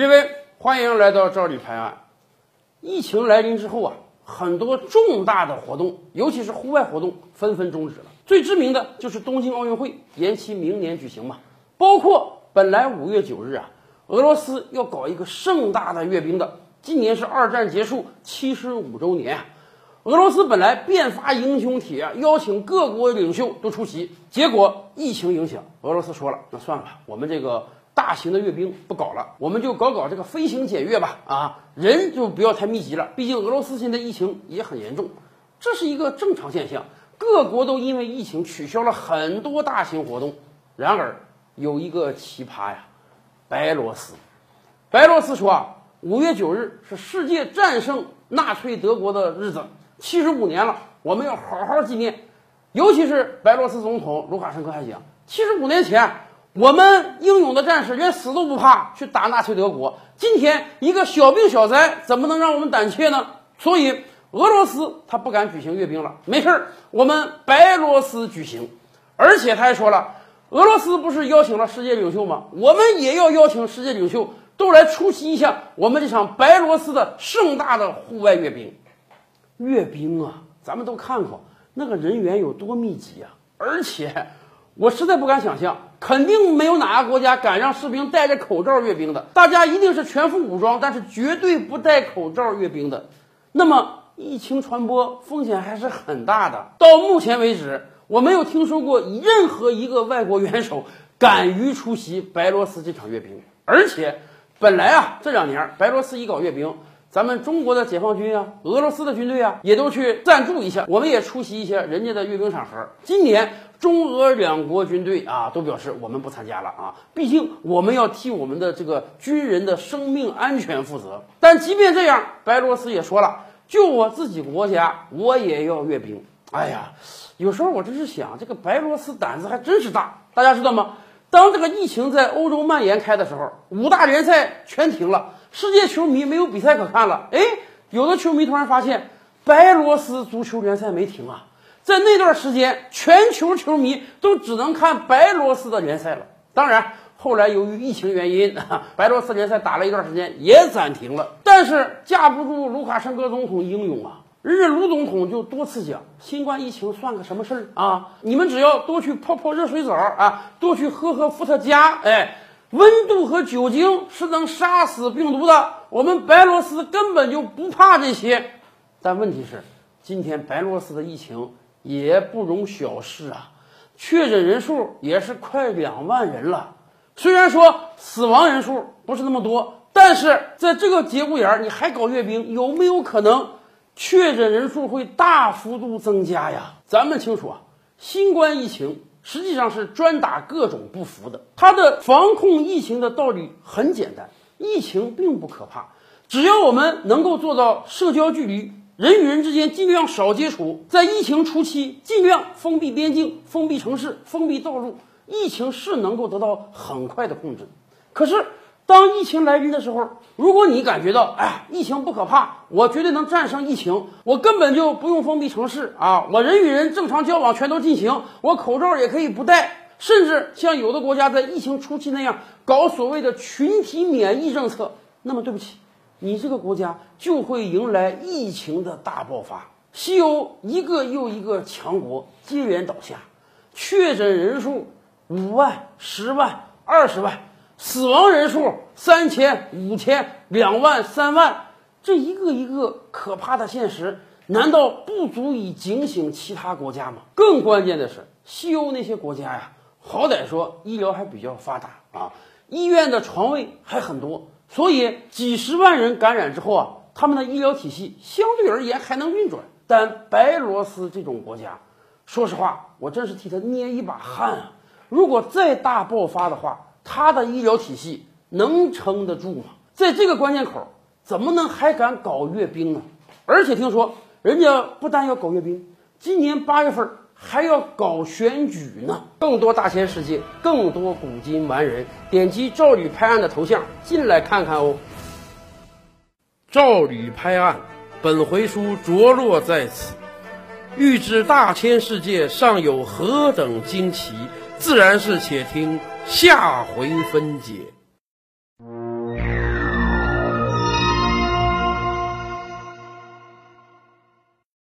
各位，欢迎来到赵李拍案。疫情来临之后啊，很多重大的活动，尤其是户外活动，纷纷终止了。最知名的就是东京奥运会延期明年举行嘛。包括本来五月九日啊，俄罗斯要搞一个盛大的阅兵的，今年是二战结束七十五周年。俄罗斯本来变发英雄帖，邀请各国领袖都出席，结果疫情影响，俄罗斯说了，那算了吧，我们这个大型的阅兵不搞了，我们就搞搞这个飞行检阅吧。啊，人就不要太密集了，毕竟俄罗斯现在疫情也很严重，这是一个正常现象。各国都因为疫情取消了很多大型活动。然而有一个奇葩呀，白罗斯，白罗斯说啊，五月九日是世界战胜纳粹德国的日子。七十五年了，我们要好好纪念。尤其是白罗斯总统卢卡申科还讲，七十五年前我们英勇的战士连死都不怕去打纳粹德国，今天一个小病小灾怎么能让我们胆怯呢？所以俄罗斯他不敢举行阅兵了，没事儿，我们白罗斯举行。而且他还说了，俄罗斯不是邀请了世界领袖吗？我们也要邀请世界领袖都来出席一下我们这场白罗斯的盛大的户外阅兵。阅兵啊，咱们都看过，那个人员有多密集啊！而且，我实在不敢想象，肯定没有哪个国家敢让士兵戴着口罩阅兵的。大家一定是全副武装，但是绝对不戴口罩阅兵的。那么，疫情传播风险还是很大的。到目前为止，我没有听说过任何一个外国元首敢于出席白罗斯这场阅兵。而且，本来啊，这两年白罗斯一搞阅兵。咱们中国的解放军啊，俄罗斯的军队啊，也都去赞助一下，我们也出席一些人家的阅兵场合。今年中俄两国军队啊，都表示我们不参加了啊，毕竟我们要替我们的这个军人的生命安全负责。但即便这样，白罗斯也说了，就我自己国家，我也要阅兵。哎呀，有时候我真是想，这个白罗斯胆子还真是大。大家知道吗？当这个疫情在欧洲蔓延开的时候，五大联赛全停了。世界球迷没有比赛可看了，哎，有的球迷突然发现白罗斯足球联赛没停啊，在那段时间，全球球迷都只能看白罗斯的联赛了。当然，后来由于疫情原因，白罗斯联赛打了一段时间也暂停了。但是架不住卢卡申科总统英勇啊，人家卢总统就多次讲，新冠疫情算个什么事儿啊？你们只要多去泡泡热水澡啊，多去喝喝伏特加，哎。温度和酒精是能杀死病毒的，我们白罗斯根本就不怕这些。但问题是，今天白罗斯的疫情也不容小视啊，确诊人数也是快两万人了。虽然说死亡人数不是那么多，但是在这个节骨眼儿，你还搞阅兵，有没有可能确诊人数会大幅度增加呀？咱们清楚啊，新冠疫情。实际上是专打各种不服的。他的防控疫情的道理很简单，疫情并不可怕，只要我们能够做到社交距离，人与人之间尽量少接触，在疫情初期尽量封闭边境、封闭城市、封闭道路，疫情是能够得到很快的控制。可是。当疫情来临的时候，如果你感觉到，哎，疫情不可怕，我绝对能战胜疫情，我根本就不用封闭城市啊，我人与人正常交往全都进行，我口罩也可以不戴，甚至像有的国家在疫情初期那样搞所谓的群体免疫政策，那么对不起，你这个国家就会迎来疫情的大爆发。西欧一个又一个强国接连倒下，确诊人数五万、十万、二十万。死亡人数三千、五千、两万、三万，这一个一个可怕的现实，难道不足以警醒其他国家吗？更关键的是，西欧那些国家呀，好歹说医疗还比较发达啊，医院的床位还很多，所以几十万人感染之后啊，他们的医疗体系相对而言还能运转。但白罗斯这种国家，说实话，我真是替他捏一把汗啊！如果再大爆发的话，他的医疗体系能撑得住吗？在这个关键口，怎么能还敢搞阅兵呢？而且听说人家不但要搞阅兵，今年八月份还要搞选举呢。更多大千世界，更多古今完人，点击赵吕拍案的头像进来看看哦。赵吕拍案，本回书着落在此。欲知大千世界尚有何等惊奇，自然是且听。下回分解。